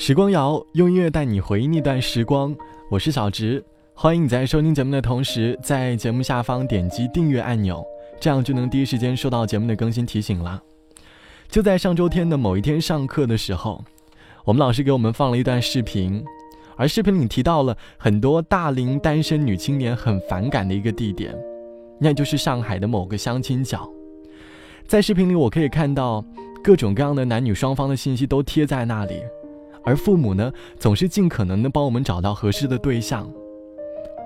时光谣用音乐带你回忆那段时光，我是小植，欢迎你在收听节目的同时，在节目下方点击订阅按钮，这样就能第一时间收到节目的更新提醒了。就在上周天的某一天上课的时候，我们老师给我们放了一段视频，而视频里提到了很多大龄单身女青年很反感的一个地点，那就是上海的某个相亲角。在视频里，我可以看到各种各样的男女双方的信息都贴在那里，而父母呢，总是尽可能的帮我们找到合适的对象。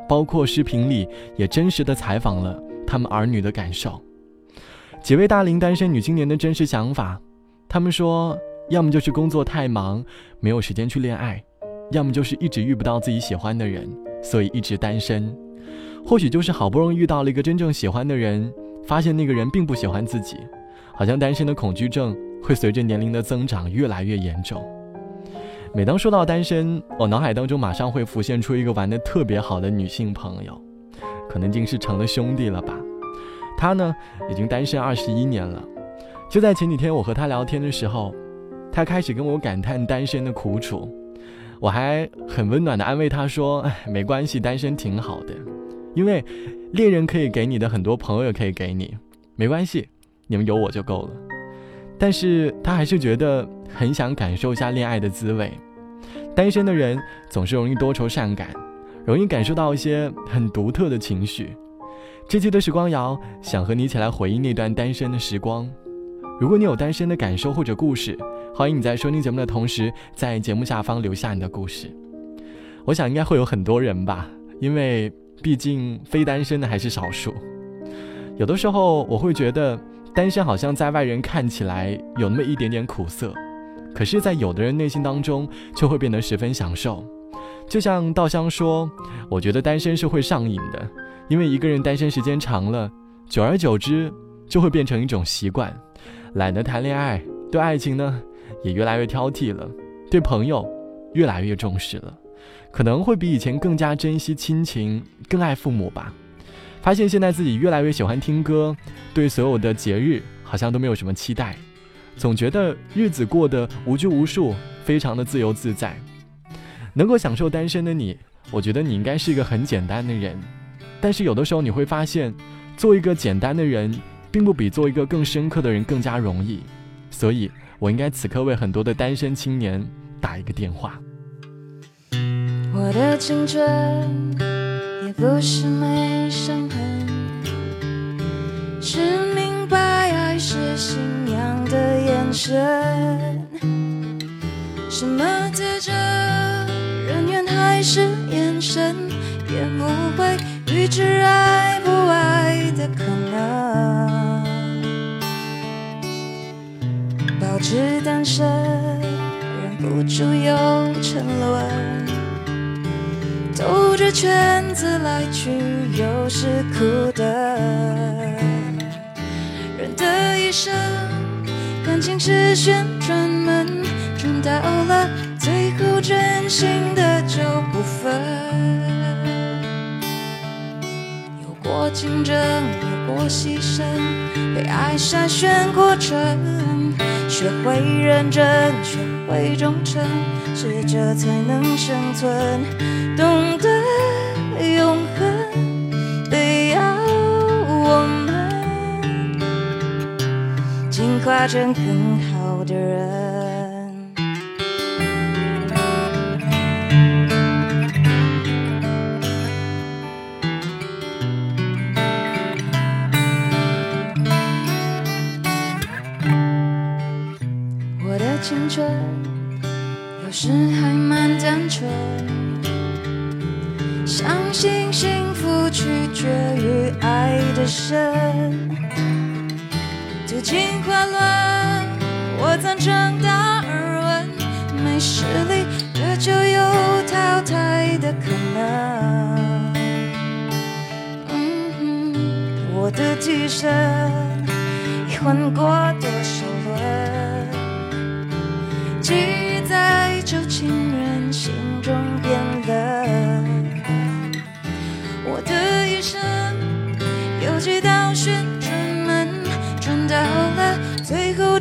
包括视频里也真实的采访了他们儿女的感受。几位大龄单身女青年的真实想法，他们说，要么就是工作太忙，没有时间去恋爱，要么就是一直遇不到自己喜欢的人，所以一直单身。或许就是好不容易遇到了一个真正喜欢的人。发现那个人并不喜欢自己，好像单身的恐惧症会随着年龄的增长越来越严重。每当说到单身，我脑海当中马上会浮现出一个玩的特别好的女性朋友，可能已经是成了兄弟了吧。她呢，已经单身二十一年了。就在前几天，我和她聊天的时候，她开始跟我感叹单身的苦楚，我还很温暖的安慰她说：“哎，没关系，单身挺好的。”因为恋人可以给你的很多朋友也可以给你，没关系，你们有我就够了。但是他还是觉得很想感受一下恋爱的滋味。单身的人总是容易多愁善感，容易感受到一些很独特的情绪。这期的时光谣想和你一起来回忆那段单身的时光。如果你有单身的感受或者故事，欢迎你在收听节目的同时，在节目下方留下你的故事。我想应该会有很多人吧，因为。毕竟非单身的还是少数，有的时候我会觉得单身好像在外人看起来有那么一点点苦涩，可是，在有的人内心当中却会变得十分享受。就像稻香说：“我觉得单身是会上瘾的，因为一个人单身时间长了，久而久之就会变成一种习惯，懒得谈恋爱，对爱情呢也越来越挑剔了，对朋友越来越重视了。”可能会比以前更加珍惜亲情，更爱父母吧。发现现在自己越来越喜欢听歌，对所有的节日好像都没有什么期待，总觉得日子过得无拘无束，非常的自由自在。能够享受单身的你，我觉得你应该是一个很简单的人。但是有的时候你会发现，做一个简单的人，并不比做一个更深刻的人更加容易。所以我应该此刻为很多的单身青年打一个电话。我的青春也不是没伤痕，是明白爱是心身。什么特征，人缘还是眼神，也不会预知爱不爱的可能。保持单身，忍不住又沉沦。兜着圈子来去，又是苦旋转门，转到了最后，真心的就不分。有过竞争，有过牺牲，被爱筛选过程，学会认真，学会忠诚，适者才能生存。懂得永恒，得要我们进化成更好的人。我的青春有时还蛮单纯。相信幸福取决于爱的深，旧情话乱，我赞成达尔文，没实力这就有淘汰的可能。我的替身已换过多少轮，记忆在旧情人心中变冷。我的一生有几道旋转门，转到了最后，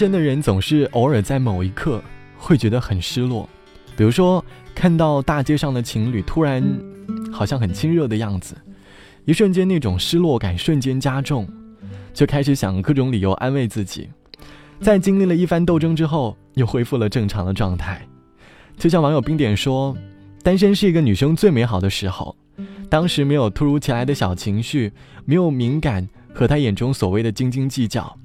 身的人总是偶尔在某一刻会觉得很失落，比如说看到大街上的情侣突然好像很亲热的样子，一瞬间那种失落感瞬间加重，就开始想各种理由安慰自己。在经历了一番斗争之后，又恢复了正常的状态。就像网友冰点说：“单身是一个女生最美好的时候，当时没有突如其来的小情绪，没有敏感和她眼中所谓的斤斤计较。”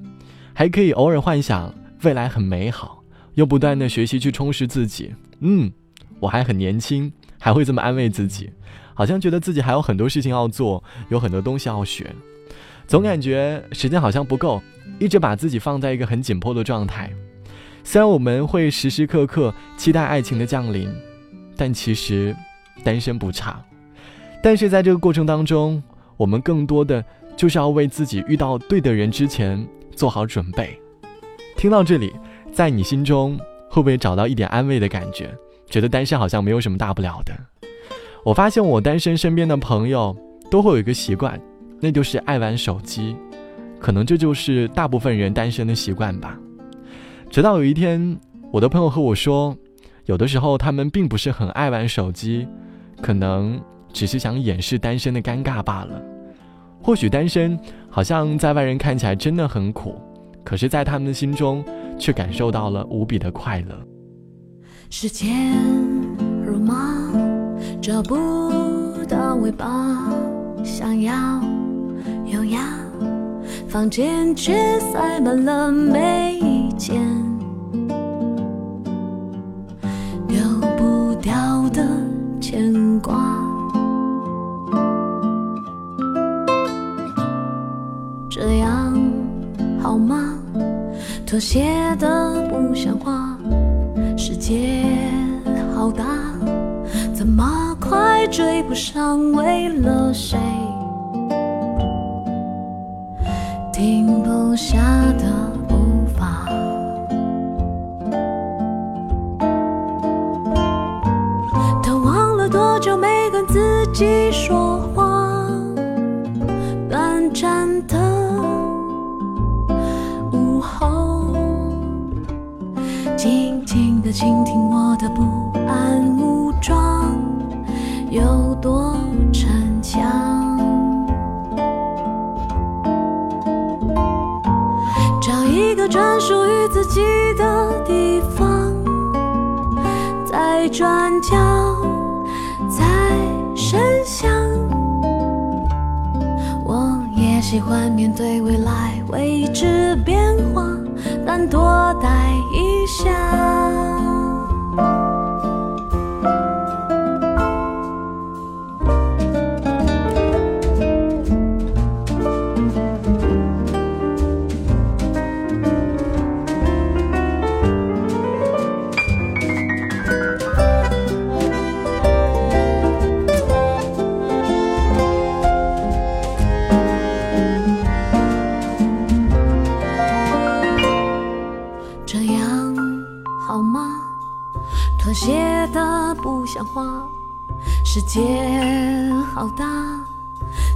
还可以偶尔幻想未来很美好，又不断的学习去充实自己。嗯，我还很年轻，还会这么安慰自己，好像觉得自己还有很多事情要做，有很多东西要学，总感觉时间好像不够，一直把自己放在一个很紧迫的状态。虽然我们会时时刻刻期待爱情的降临，但其实单身不差。但是在这个过程当中，我们更多的就是要为自己遇到对的人之前。做好准备。听到这里，在你心中会不会找到一点安慰的感觉？觉得单身好像没有什么大不了的。我发现我单身身边的朋友都会有一个习惯，那就是爱玩手机。可能这就是大部分人单身的习惯吧。直到有一天，我的朋友和我说，有的时候他们并不是很爱玩手机，可能只是想掩饰单身的尴尬罢了。或许单身好像在外人看起来真的很苦，可是，在他们的心中却感受到了无比的快乐。时间如马，找不到尾巴，想要优雅，房间却塞满了每一件丢不掉的牵都写的不像话，世界好大，怎么快追不上？为了谁停不下的步伐？他忘了多久没跟自己说专属于自己的地方，在转角，在深巷。我也喜欢面对未来未知变化，但多待一下。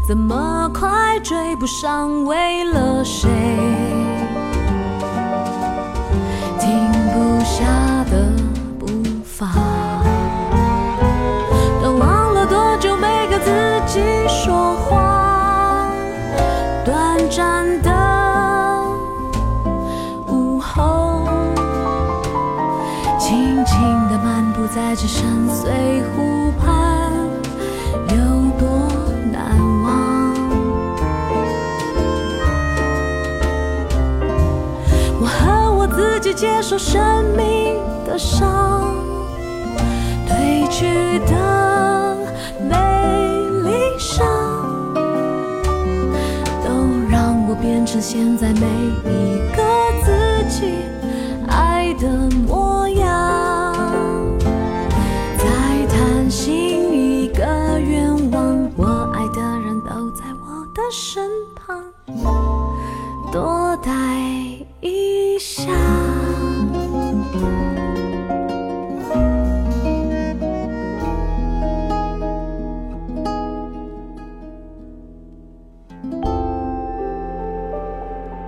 怎么快追不上？为了谁接受生命的伤，褪去的美丽伤，都让我变成现在每一个自己爱的模。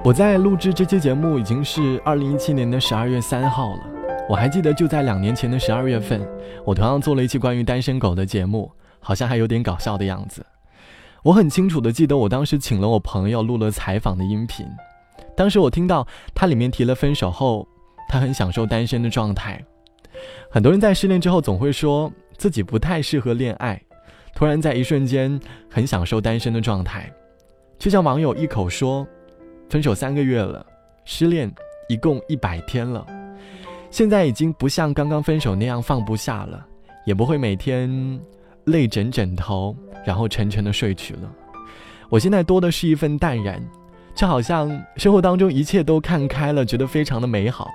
我在录制这期节目已经是二零一七年的十二月三号了。我还记得就在两年前的十二月份，我同样做了一期关于单身狗的节目，好像还有点搞笑的样子。我很清楚的记得，我当时请了我朋友录了采访的音频。当时我听到他里面提了分手后，他很享受单身的状态。很多人在失恋之后总会说自己不太适合恋爱，突然在一瞬间很享受单身的状态。就像网友一口说。分手三个月了，失恋一共一百天了，现在已经不像刚刚分手那样放不下了，也不会每天泪枕枕头，然后沉沉的睡去了。我现在多的是一份淡然，就好像生活当中一切都看开了，觉得非常的美好。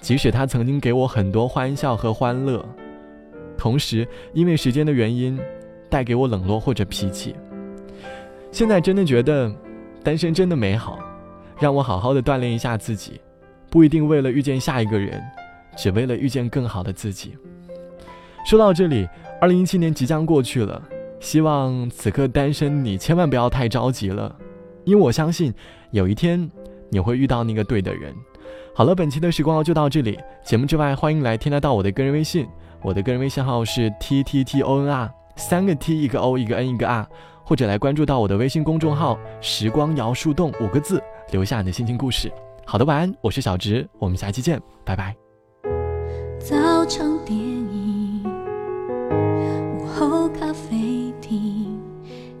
即使他曾经给我很多欢笑和欢乐，同时因为时间的原因，带给我冷落或者脾气。现在真的觉得单身真的美好。让我好好的锻炼一下自己，不一定为了遇见下一个人，只为了遇见更好的自己。说到这里，二零一七年即将过去了，希望此刻单身你千万不要太着急了，因为我相信有一天你会遇到那个对的人。好了，本期的时光就到这里，节目之外欢迎来添加到我的个人微信，我的个人微信号是 t t t o n r，三个 t 一个 o 一个 n 一个 r，或者来关注到我的微信公众号时光摇树洞五个字。留下你的心情故事。好的，晚安，我是小直，我们下期见，拜拜。早场电影，午后咖啡厅，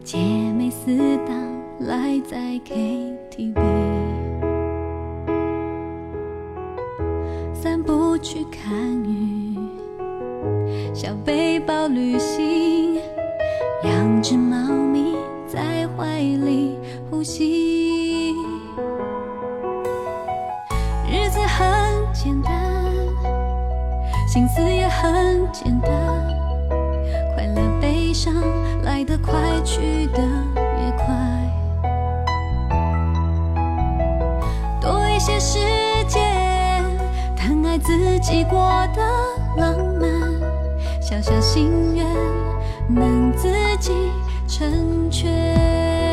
姐妹四档赖在 KTV，去看雨，小背包旅行，养只猫咪在怀里呼吸。日子很简单，心思也很简单，快乐悲伤来得快，去得也快。多一些时，自己过的浪漫，小小心愿能自己成全。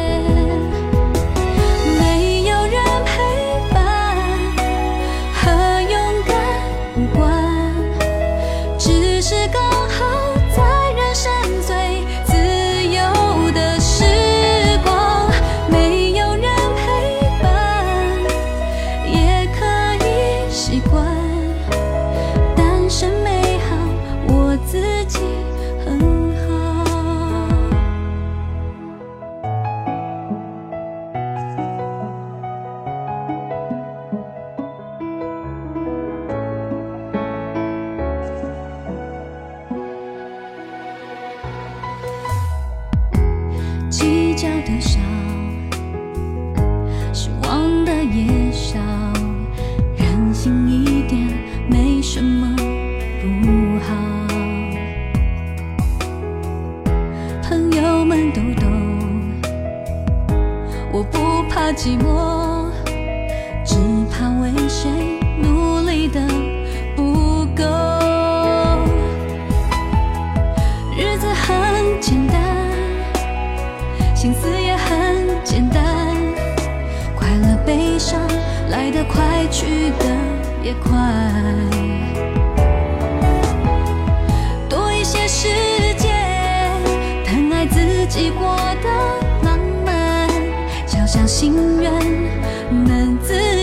们都懂。我不怕寂寞，只怕为谁努力的不够。日子很简单，心思也很简单，快乐悲伤来得快，去得也快。多一些时，自己过得浪漫小小心愿能自